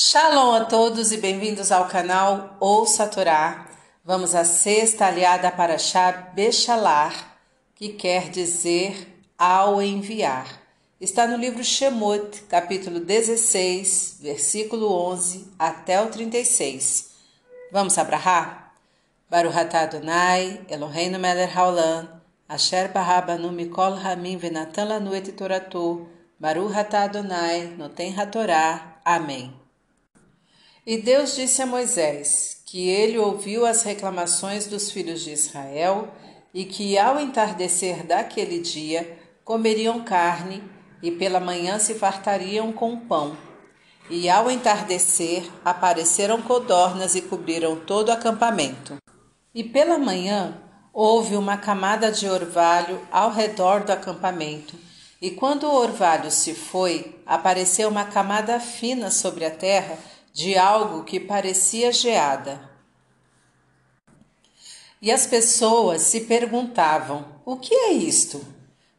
Shalom a todos e bem-vindos ao canal Ouça a Torá. Vamos à sexta aliada para Shah Bechalar, que quer dizer ao enviar. Está no livro Shemot, capítulo 16, versículo 11 até o 36. Vamos abrahar? Baruch atah Adonai, Eloheinu melech haolam, asher barabanu mikol hamim venatan lanu et toratu, Baruch atah Adonai, noten hatorá. Amém. E Deus disse a Moisés que ele ouviu as reclamações dos filhos de Israel e que ao entardecer daquele dia comeriam carne e pela manhã se fartariam com pão. E ao entardecer apareceram codornas e cobriram todo o acampamento. E pela manhã houve uma camada de orvalho ao redor do acampamento. E quando o orvalho se foi, apareceu uma camada fina sobre a terra de algo que parecia geada. E as pessoas se perguntavam: o que é isto?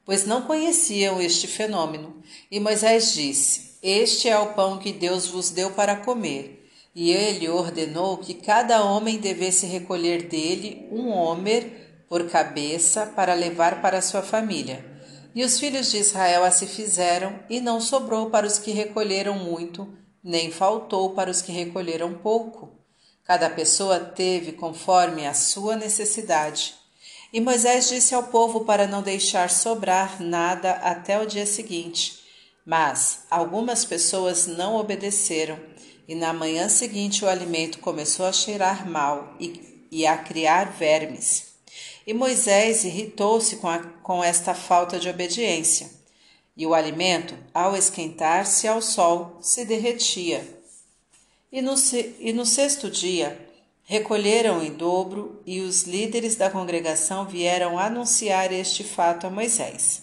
Pois não conheciam este fenômeno. E Moisés disse: Este é o pão que Deus vos deu para comer. E ele ordenou que cada homem devesse recolher dele um homer por cabeça para levar para sua família. E os filhos de Israel assim fizeram, e não sobrou para os que recolheram muito, nem faltou para os que recolheram pouco. Cada pessoa teve conforme a sua necessidade. E Moisés disse ao povo para não deixar sobrar nada até o dia seguinte. Mas algumas pessoas não obedeceram, e na manhã seguinte o alimento começou a cheirar mal e, e a criar vermes. E Moisés irritou-se com, com esta falta de obediência e o alimento, ao esquentar-se ao sol, se derretia. E no, e no sexto dia, recolheram em dobro, e os líderes da congregação vieram anunciar este fato a Moisés.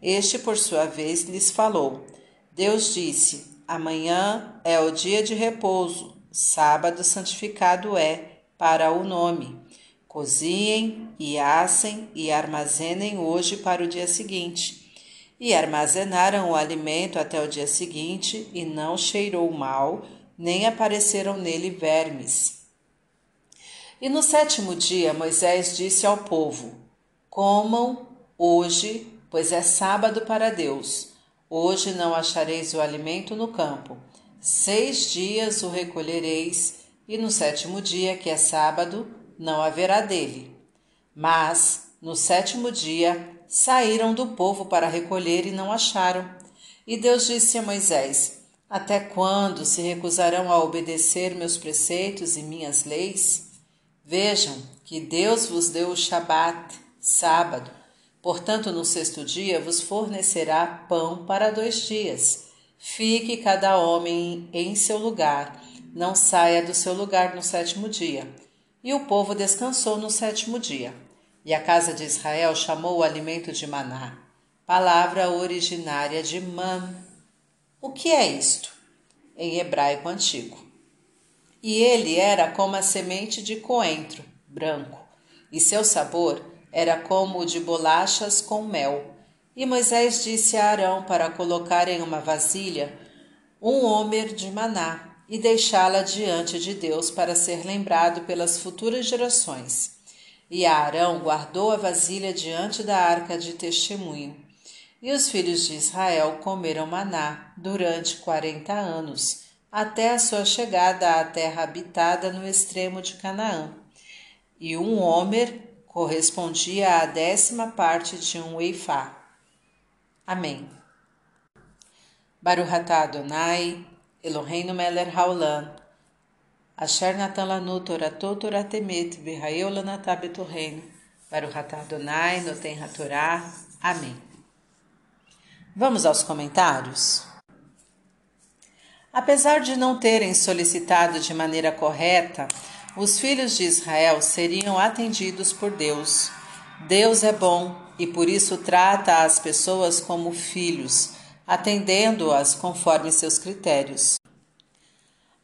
Este, por sua vez, lhes falou: Deus disse: Amanhã é o dia de repouso, sábado santificado é para o nome. Cozinhem e assem e armazenem hoje para o dia seguinte e armazenaram o alimento até o dia seguinte, e não cheirou mal, nem apareceram nele vermes. E no sétimo dia Moisés disse ao povo: Comam hoje, pois é sábado para Deus. Hoje não achareis o alimento no campo. Seis dias o recolhereis, e no sétimo dia, que é sábado, não haverá dele. Mas no sétimo dia saíram do povo para recolher e não acharam. E Deus disse a Moisés: Até quando se recusarão a obedecer meus preceitos e minhas leis? Vejam que Deus vos deu o Shabat, sábado. Portanto, no sexto dia vos fornecerá pão para dois dias. Fique cada homem em seu lugar, não saia do seu lugar no sétimo dia. E o povo descansou no sétimo dia. E a casa de Israel chamou o alimento de maná, palavra originária de man. O que é isto? Em hebraico antigo. E ele era como a semente de coentro, branco, e seu sabor era como o de bolachas com mel. E Moisés disse a Arão para colocar em uma vasilha um homer de maná e deixá-la diante de Deus para ser lembrado pelas futuras gerações. E Arão guardou a vasilha diante da arca de testemunho. E os filhos de Israel comeram maná durante quarenta anos, até a sua chegada à terra habitada no extremo de Canaã. E um homer correspondia à décima parte de um eifá. Amém. Baruch atah Adonai, Eloheinu melech haolam, Asher natan lanu toratot toratemet, v'raieu lanatá betorreino, para o ratá Adonai, noten hatorá. Amém. Vamos aos comentários? Apesar de não terem solicitado de maneira correta, os filhos de Israel seriam atendidos por Deus. Deus é bom e por isso trata as pessoas como filhos, atendendo-as conforme seus critérios.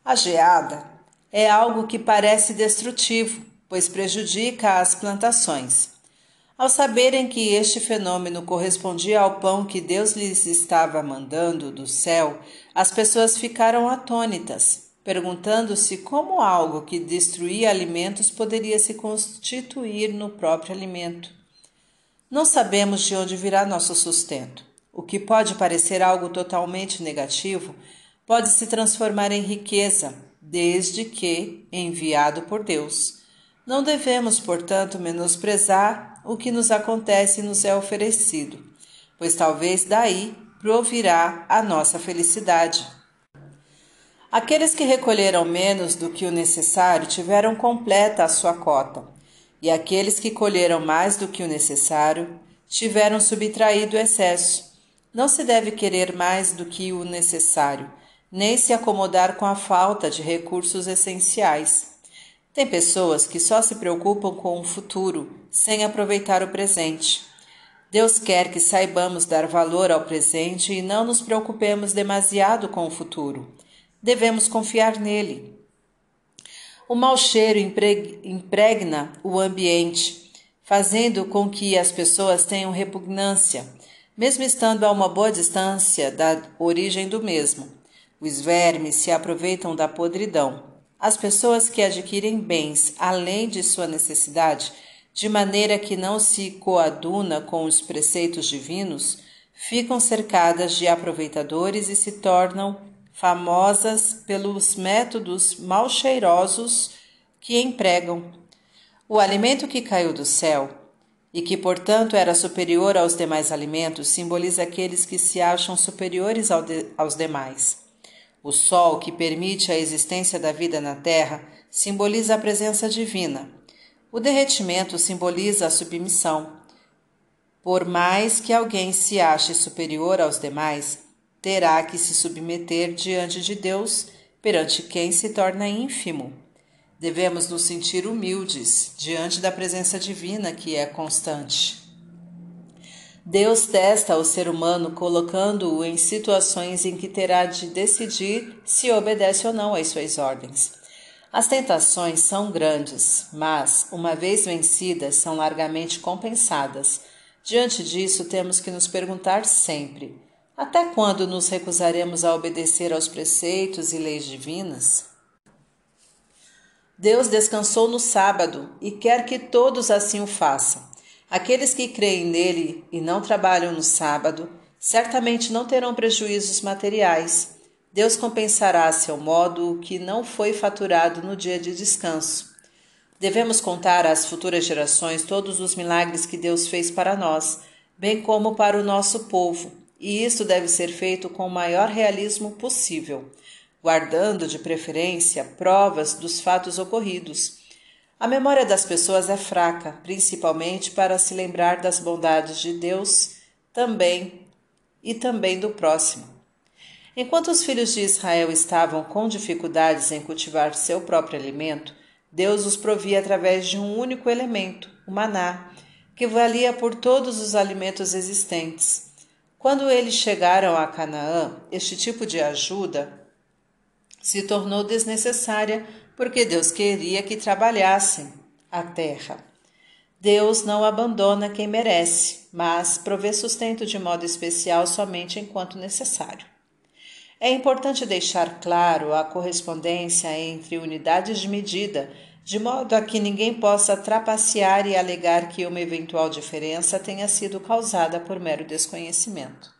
A geada é algo que parece destrutivo, pois prejudica as plantações. Ao saberem que este fenômeno correspondia ao pão que Deus lhes estava mandando do céu, as pessoas ficaram atônitas, perguntando-se como algo que destruía alimentos poderia se constituir no próprio alimento. Não sabemos de onde virá nosso sustento. O que pode parecer algo totalmente negativo pode se transformar em riqueza, desde que enviado por Deus. Não devemos, portanto, menosprezar o que nos acontece e nos é oferecido, pois talvez daí provirá a nossa felicidade. Aqueles que recolheram menos do que o necessário tiveram completa a sua cota, e aqueles que colheram mais do que o necessário tiveram subtraído o excesso. Não se deve querer mais do que o necessário, nem se acomodar com a falta de recursos essenciais. Tem pessoas que só se preocupam com o futuro, sem aproveitar o presente. Deus quer que saibamos dar valor ao presente e não nos preocupemos demasiado com o futuro. Devemos confiar nele. O mau cheiro impregna o ambiente, fazendo com que as pessoas tenham repugnância, mesmo estando a uma boa distância da origem do mesmo. Os vermes se aproveitam da podridão. As pessoas que adquirem bens além de sua necessidade, de maneira que não se coaduna com os preceitos divinos, ficam cercadas de aproveitadores e se tornam famosas pelos métodos mal cheirosos que empregam. O alimento que caiu do céu e que, portanto, era superior aos demais alimentos, simboliza aqueles que se acham superiores ao de, aos demais. O Sol, que permite a existência da vida na Terra, simboliza a presença divina. O derretimento simboliza a submissão. Por mais que alguém se ache superior aos demais, terá que se submeter diante de Deus, perante quem se torna ínfimo. Devemos nos sentir humildes diante da presença divina que é constante. Deus testa o ser humano colocando-o em situações em que terá de decidir se obedece ou não às suas ordens. As tentações são grandes, mas, uma vez vencidas, são largamente compensadas. Diante disso, temos que nos perguntar sempre: até quando nos recusaremos a obedecer aos preceitos e leis divinas? Deus descansou no sábado e quer que todos assim o façam. Aqueles que creem nele e não trabalham no sábado, certamente não terão prejuízos materiais. Deus compensará a seu modo o que não foi faturado no dia de descanso. Devemos contar às futuras gerações todos os milagres que Deus fez para nós, bem como para o nosso povo, e isso deve ser feito com o maior realismo possível, guardando de preferência provas dos fatos ocorridos a memória das pessoas é fraca, principalmente para se lembrar das bondades de Deus também e também do próximo. Enquanto os filhos de Israel estavam com dificuldades em cultivar seu próprio alimento, Deus os provia através de um único elemento, o maná, que valia por todos os alimentos existentes. Quando eles chegaram a Canaã, este tipo de ajuda se tornou desnecessária porque Deus queria que trabalhassem a terra. Deus não abandona quem merece, mas provê sustento de modo especial somente enquanto necessário. É importante deixar claro a correspondência entre unidades de medida, de modo a que ninguém possa trapacear e alegar que uma eventual diferença tenha sido causada por mero desconhecimento.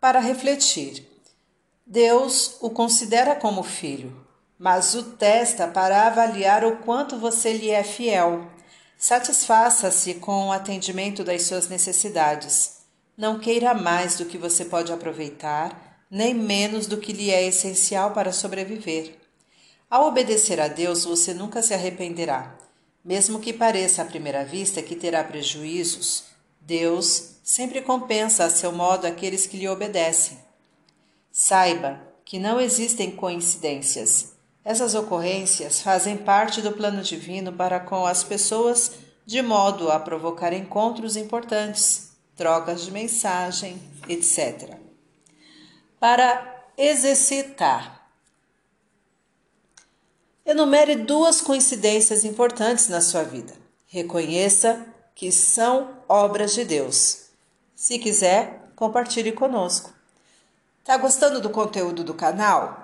Para refletir, Deus o considera como filho, mas o testa para avaliar o quanto você lhe é fiel. Satisfaça-se com o atendimento das suas necessidades. Não queira mais do que você pode aproveitar, nem menos do que lhe é essencial para sobreviver. Ao obedecer a Deus, você nunca se arrependerá. Mesmo que pareça à primeira vista que terá prejuízos, Deus sempre compensa a seu modo aqueles que lhe obedecem. Saiba que não existem coincidências. Essas ocorrências fazem parte do plano divino para com as pessoas, de modo a provocar encontros importantes, trocas de mensagem, etc. Para exercitar. Enumere duas coincidências importantes na sua vida. Reconheça que são obras de Deus. Se quiser, compartilhe conosco. Tá gostando do conteúdo do canal?